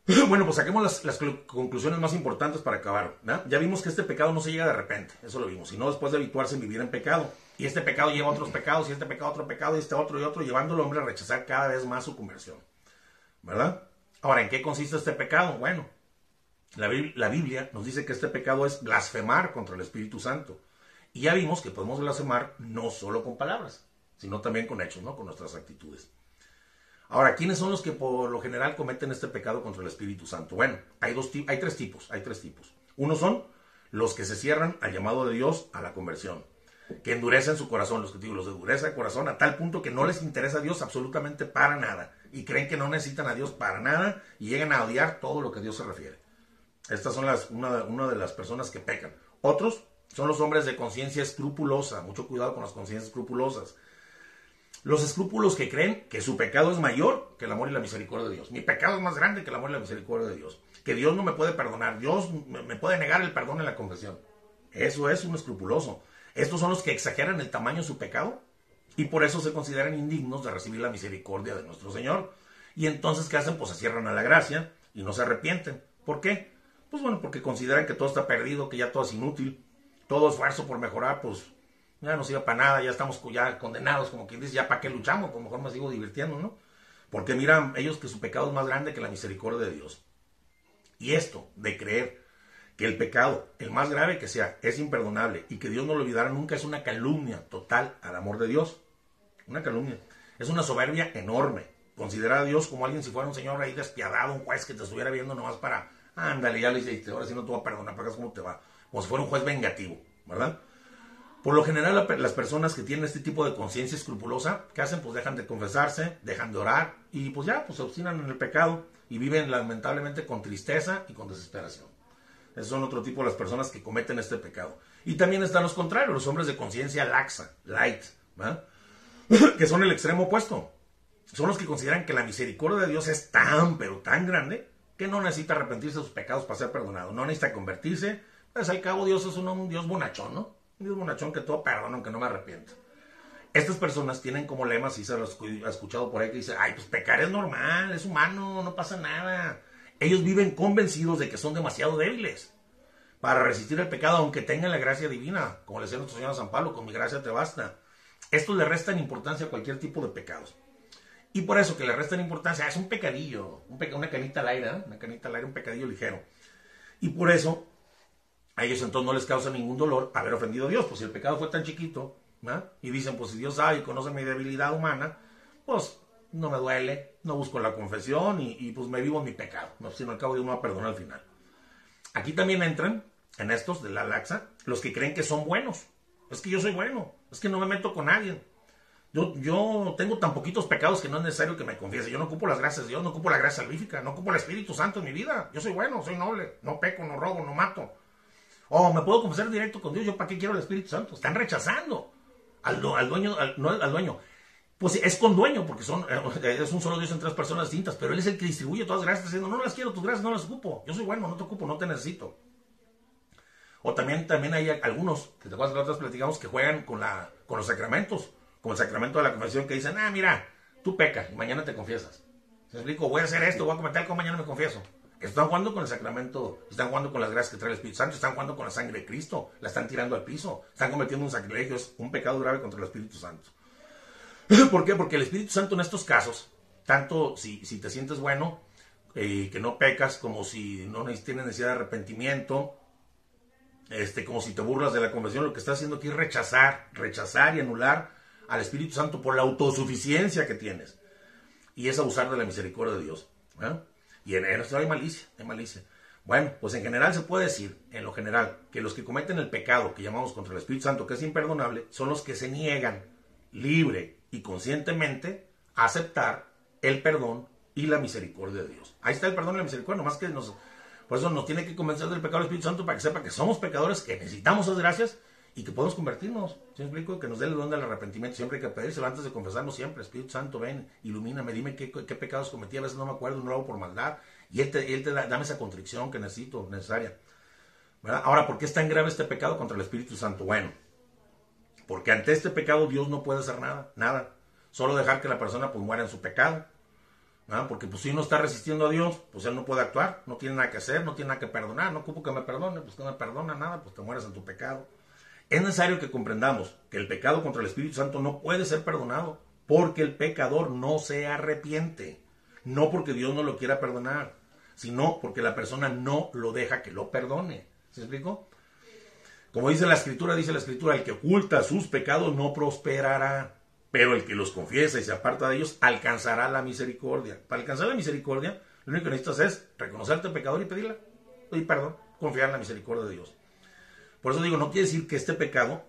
Speaker 2: Bueno, pues saquemos las, conclusiones más importantes para acabar. Ya vimos que este pecado no se llega de repente, eso lo vimos, sino después de habituarse en vivir en pecado. Y este pecado lleva otros pecados, y este pecado otro pecado, y este otro y otro, llevando al hombre a rechazar cada vez más su conversión. ¿Verdad? Ahora, ¿en qué consiste este pecado? Bueno, la, Biblia nos dice que este pecado es blasfemar contra el Espíritu Santo. Y ya vimos que podemos blasfemar no solo con palabras, sino también con hechos, ¿no? Con nuestras actitudes. Ahora, ¿quiénes son los que por lo general cometen este pecado contra el Espíritu Santo? Bueno, hay, dos, hay tres tipos, hay tres tipos. Uno son los que se cierran al llamado de Dios a la conversión, que endurecen su corazón, los que digo, los endurece el corazón a tal punto que no les interesa a Dios absolutamente para nada y creen que no necesitan a Dios para nada y llegan a odiar todo lo que Dios se refiere. Estas son las, una, una de las personas que pecan. Otros son los hombres de conciencia escrupulosa, mucho cuidado con las conciencias escrupulosas los escrúpulos que creen que su pecado es mayor que el amor y la misericordia de Dios. Mi pecado es más grande que el amor y la misericordia de Dios. Que Dios no me puede perdonar. Dios me puede negar el perdón en la confesión. Eso es un escrupuloso. Estos son los que exageran el tamaño de su pecado y por eso se consideran indignos de recibir la misericordia de nuestro Señor. Y entonces, ¿qué hacen? Pues se cierran a la gracia y no se arrepienten. ¿Por qué? Pues bueno, porque consideran que todo está perdido, que ya todo es inútil. Todo esfuerzo por mejorar, pues ya no sirve para nada, ya estamos condenados, como quien dice, ya para qué luchamos, pues mejor me sigo divirtiendo, ¿no? Porque miran ellos que su pecado es más grande que la misericordia de Dios. Y esto de creer que el pecado, el más grave que sea, es imperdonable y que Dios no lo olvidará nunca es una calumnia total al amor de Dios. Una calumnia. Es una soberbia enorme. Considerar a Dios como alguien si fuera un señor ahí despiadado, un juez que te estuviera viendo nomás para, ándale, ya le hiciste, ahora sí no te voy a perdonar, para cómo te va. Como si fuera un juez vengativo, ¿verdad? Por lo general, las personas que tienen este tipo de conciencia escrupulosa, ¿qué hacen? Pues dejan de confesarse, dejan de orar y pues ya, pues se obstinan en el pecado y viven lamentablemente con tristeza y con desesperación. Esos son otro tipo de las personas que cometen este pecado. Y también están los contrarios, los hombres de conciencia laxa, light, que son el extremo opuesto. Son los que consideran que la misericordia de Dios es tan, pero tan grande, que no necesita arrepentirse de sus pecados para ser perdonado, no necesita convertirse. Pues al cabo Dios es un Dios bonachón, ¿no? Dios bonachón que todo perdono, aunque no me arrepiento. Estas personas tienen como lema, si se lo he escuchado por ahí, que dice, ay, pues pecar es normal, es humano, no pasa nada. Ellos viven convencidos de que son demasiado débiles para resistir el pecado, aunque tengan la gracia divina, como le decía nuestro Señor San Pablo, con mi gracia te basta. Esto le restan importancia a cualquier tipo de pecados. Y por eso que le restan importancia, es un pecadillo, una canita al aire, ¿eh? una canita al aire, un pecadillo ligero. Y por eso a ellos entonces no les causa ningún dolor haber ofendido a Dios, pues si el pecado fue tan chiquito, y dicen, pues si Dios sabe y conoce mi debilidad humana, pues no me duele, no busco la confesión y, pues me vivo en mi pecado, no, sino al cabo Dios me va a perdonar al final. Aquí también entran, en estos de la laxa, los que creen que son buenos. Es que yo soy bueno, es que no me meto con nadie. Yo, yo tengo tan poquitos pecados que no es necesario que me confiese. Yo no ocupo las gracias de Dios, no ocupo la gracia salvífica, no ocupo el Espíritu Santo en mi vida. Yo soy bueno, soy noble, no peco, no robo, no mato. Oh, me puedo confesar directo con Dios. ¿Yo para qué quiero el Espíritu Santo? Están rechazando al, dueño, no al dueño. Pues es con dueño, porque son, eh, es un solo Dios en tres personas distintas, pero Él es el que distribuye todas las gracias diciendo, no las quiero, tus gracias no las ocupo. Yo soy bueno, no te ocupo, no te necesito. O también, también hay algunos, que te acuerdas que platicamos, que juegan con, la, con los sacramentos, con el sacramento de la confesión, que dicen, ah, mira, tú pecas y mañana te confiesas. Se explico, voy a hacer esto, voy a cometer algo, mañana me confieso. Están jugando con el sacramento, están jugando con las gracias que trae el Espíritu Santo, están jugando con la sangre de Cristo, la están tirando al piso, están cometiendo un sacrilegio, es un pecado grave contra el Espíritu Santo. ¿Por qué? Porque el Espíritu Santo en estos casos, tanto si, si te sientes bueno, eh, que no pecas, como si no tienes necesidad de arrepentimiento, este, como si te burlas de la conversión, lo que está haciendo aquí es rechazar, rechazar y anular al Espíritu Santo por la autosuficiencia que tienes. Y es abusar de la misericordia de Dios. ¿eh? Y en esto hay malicia, hay malicia. Bueno, pues en general se puede decir, en lo general, que los que cometen el pecado que llamamos contra el Espíritu Santo, que es imperdonable, son los que se niegan libre y conscientemente aceptar el perdón y la misericordia de Dios. Ahí está el perdón y la misericordia, más que nos... Por eso nos tiene que convencer del pecado del Espíritu Santo para que sepa que somos pecadores, que necesitamos esas gracias y que podemos convertirnos. ¿Sí me explico? Que nos dé el don del arrepentimiento. Siempre hay que pedírselo antes de confesarnos siempre. Espíritu Santo, ven, ilumíname, dime qué, pecados cometí. A veces no me acuerdo, no lo hago por maldad. Y Él te, él te da, dame esa contrición que necesito, necesaria. ¿Verdad? Ahora, ¿por qué es tan grave este pecado contra el Espíritu Santo? Bueno, porque ante este pecado Dios no puede hacer nada, nada. Solo dejar que la persona pues muera en su pecado. ¿verdad? Porque pues si uno está resistiendo a Dios, pues Él no puede actuar, no tiene nada que hacer, no tiene nada que perdonar, no ocupo que me perdone, pues que no me perdona nada, pues te mueres en tu pecado. Es necesario que comprendamos que el pecado contra el Espíritu Santo no puede ser perdonado porque el pecador no se arrepiente. No porque Dios no lo quiera perdonar, sino porque la persona no lo deja que lo perdone. ¿Se explicó? Como dice la escritura, dice la escritura, el que oculta sus pecados no prosperará, pero el que los confiesa y se aparta de ellos alcanzará la misericordia. Para alcanzar la misericordia, lo único que necesitas es reconocerte pecador y pedirla, y perdón, confiar en la misericordia de Dios. Por eso digo, no quiere decir que este pecado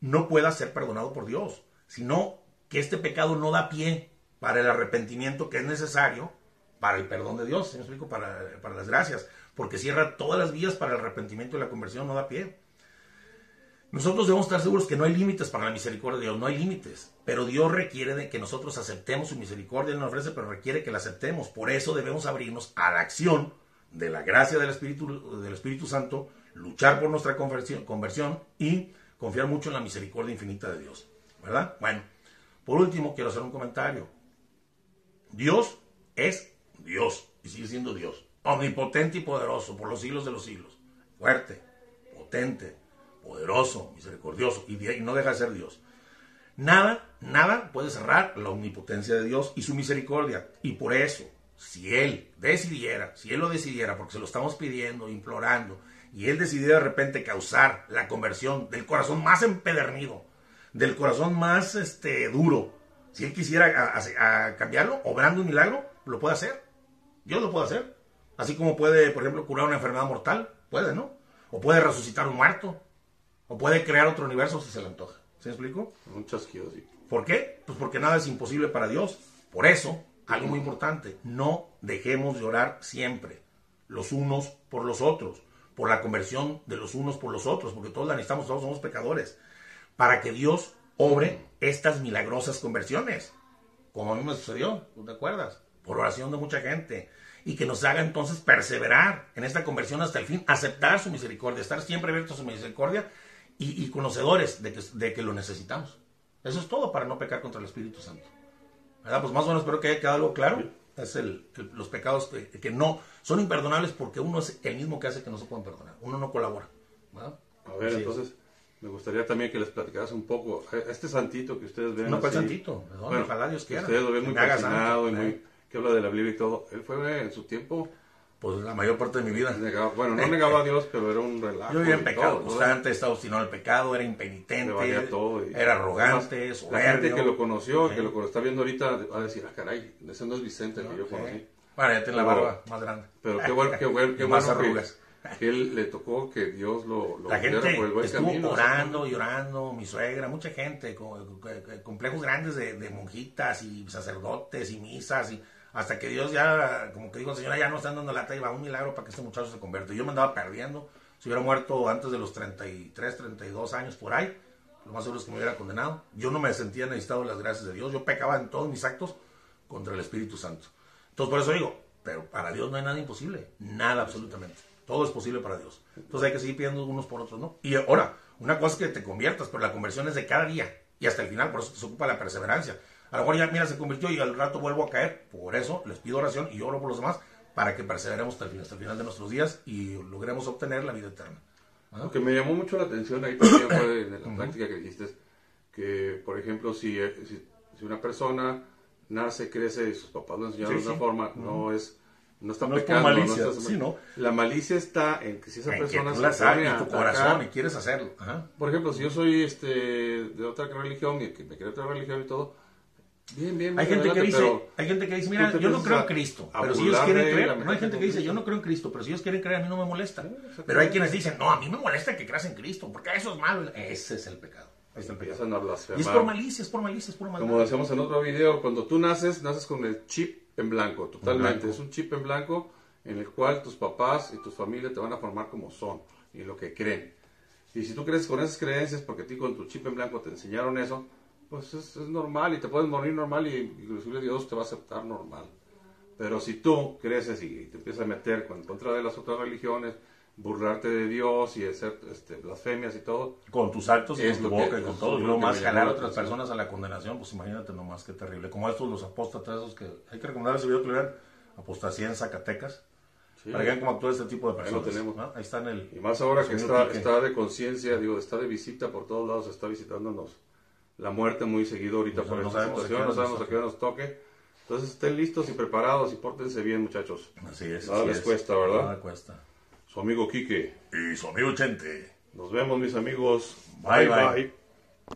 Speaker 2: no pueda ser perdonado por Dios, sino que este pecado no da pie para el arrepentimiento que es necesario para el perdón de Dios, ¿sí explico? Para, para las gracias, porque cierra todas las vías para el arrepentimiento y la conversión, no da pie. Nosotros debemos estar seguros que no hay límites para la misericordia de Dios, no hay límites, pero Dios requiere de que nosotros aceptemos su misericordia, Él nos ofrece, pero requiere que la aceptemos. Por eso debemos abrirnos a la acción de la gracia del Espíritu, del Espíritu Santo luchar por nuestra conversión, conversión y confiar mucho en la misericordia infinita de Dios. ¿Verdad? Bueno, por último quiero hacer un comentario. Dios es Dios y sigue siendo Dios. Omnipotente y poderoso por los siglos de los siglos. Fuerte, potente, poderoso, misericordioso y, y no deja de ser Dios. Nada, nada puede cerrar la omnipotencia de Dios y su misericordia. Y por eso, si Él decidiera, si Él lo decidiera, porque se lo estamos pidiendo, implorando, y él decidió de repente causar la conversión del corazón más empedernido, del corazón más este, duro, si él quisiera a, cambiarlo, obrando un milagro, lo puede hacer. Dios lo puede hacer. Así como puede, por ejemplo, curar una enfermedad mortal, puede, ¿no? O puede resucitar un muerto, o puede crear otro universo si se le antoja. ¿Se me explico?
Speaker 1: Un chasquido, sí.
Speaker 2: ¿Por qué? Pues porque nada es imposible para Dios. Por eso, algo muy importante, no dejemos de orar siempre, los unos por los otros por la conversión de los unos por los otros, porque todos la necesitamos, todos somos pecadores, para que Dios obre estas milagrosas conversiones, como a mí me sucedió, ¿tú te acuerdas? Por oración de mucha gente, y que nos haga entonces perseverar en esta conversión hasta el fin, aceptar su misericordia, estar siempre abiertos a su misericordia y, conocedores de que, de que lo necesitamos. Eso es todo para no pecar contra el Espíritu Santo. ¿Verdad? Pues más o menos espero que haya quedado algo claro es el, los pecados que, no son imperdonables porque uno es el mismo que hace que no se puedan perdonar. Uno no colabora.
Speaker 1: A ver, entonces, me gustaría también que les platicaras un poco. Este santito que ustedes ven.
Speaker 2: No, pues santito. Bueno, ojalá Dios quiera.
Speaker 1: Ustedes lo ven muy fascinado y muy. ¿eh? que habla de la Biblia y todo. Él fue en su tiempo
Speaker 2: pues la mayor parte de mi vida.
Speaker 1: bueno, no negaba a Dios, pero era un relajo.
Speaker 2: Yo vivía en pecado constante, estaba obstinado al pecado, era impenitente, era arrogante,
Speaker 1: La gente que lo conoció, que lo está viendo ahorita, va a decir, ah, caray, ese no es Vicente que yo conocí.
Speaker 2: Bueno, ya tiene la barba más grande.
Speaker 1: Pero qué bueno, qué bueno, qué bueno arrugas. Que, él le tocó que Dios lo, lo
Speaker 2: la gente por el buen estuvo camino, orando, llorando, mi suegra, mucha gente, con, complejos grandes de, de monjitas y sacerdotes y misas y hasta que Dios ya, como que dijo, señora, ya no están dando lata y va un milagro para que este muchacho se convierta. Yo me andaba perdiendo. Si hubiera muerto antes de los 33, 32 años por ahí, lo más seguro es que me hubiera condenado. Yo no me sentía necesitado de las gracias de Dios. Yo pecaba en todos mis actos contra el Espíritu Santo. Entonces, por eso digo, pero para Dios no hay nada imposible. Nada, absolutamente. Todo es posible para Dios. Entonces hay que seguir pidiendo unos por otros, ¿no? Y ahora, una cosa es que te conviertas, pero la conversión es de cada día y hasta el final, por eso te ocupa la perseverancia. A lo mejor ya, mira, se convirtió y al rato vuelvo a caer. Por eso les pido oración y oro por los demás para que perseveremos hasta el, final, hasta el final de nuestros días y logremos obtener la vida eterna.
Speaker 1: Lo que me llamó mucho la atención ahí también fue en la práctica que dijiste, que por ejemplo, si, si, una persona nace, crece y sus papás lo enseñaron de una forma, no es no está pecando,
Speaker 2: malicia,
Speaker 1: no La malicia está en que si esa persona
Speaker 2: se pone en tu corazón y quieres hacerlo.
Speaker 1: Por ejemplo, si yo soy este de otra religión y que me quiero otra religión y todo, Bien, bien,
Speaker 2: hay gente que dice, hay gente que dice, mira, yo no creo en Cristo, pero si ellos quieren creer, no hay gente que dice, yo no creo en Cristo, pero si ellos quieren creer, a mí no me molesta. Pero hay quienes dicen, no, a mí me molesta que creas en Cristo, porque eso es malo. Ese es el pecado. Está el pecado. Y es por malicia, es por malicia, es por maldad.
Speaker 1: Como decíamos en otro video, cuando tú naces, naces con el chip en blanco, totalmente.
Speaker 2: blanco.
Speaker 1: Es un chip en blanco en el cual tus papás y tus familias te van a formar como son y lo que creen. Y si tú crees con esas creencias, porque a ti con tu chip en blanco te enseñaron eso, pues es, es normal y te puedes morir normal y inclusive Dios te va a aceptar normal. Pero si tú creces y te empiezas a meter en contra de las otras religiones, burlarte de Dios y hacer este, blasfemias y todo,
Speaker 2: Con tus actos y con tu
Speaker 1: que-
Speaker 2: boca y con todo. Y luego más jalar a otras personas a la condenación, pues imagínate nomás qué terrible. Como estos, los apóstatas, esos que hay que recomendar ese video que vean, apostasía en Zacatecas.
Speaker 1: Sí.
Speaker 2: Para que vean cómo actúa este tipo de
Speaker 1: Ahí lo
Speaker 2: personas.
Speaker 1: tenemos.
Speaker 2: ¿no? Ahí está en el.
Speaker 1: Y más ahora que está, está de conciencia, digo, está de visita por todos lados, está visitándonos la muerte muy seguido ahorita
Speaker 2: No
Speaker 1: por
Speaker 2: no
Speaker 1: esta situación, no sabemos a qué nos toque. Entonces estén listos y preparados y pórtense bien, muchachos.
Speaker 2: Así es.
Speaker 1: Nada
Speaker 2: así
Speaker 1: les
Speaker 2: es.
Speaker 1: cuesta, ¿verdad?
Speaker 2: Nada cuesta.
Speaker 1: Su amigo Quique.
Speaker 2: Y su amigo Chente.
Speaker 1: Nos vemos, mis amigos.
Speaker 2: Bye, bye.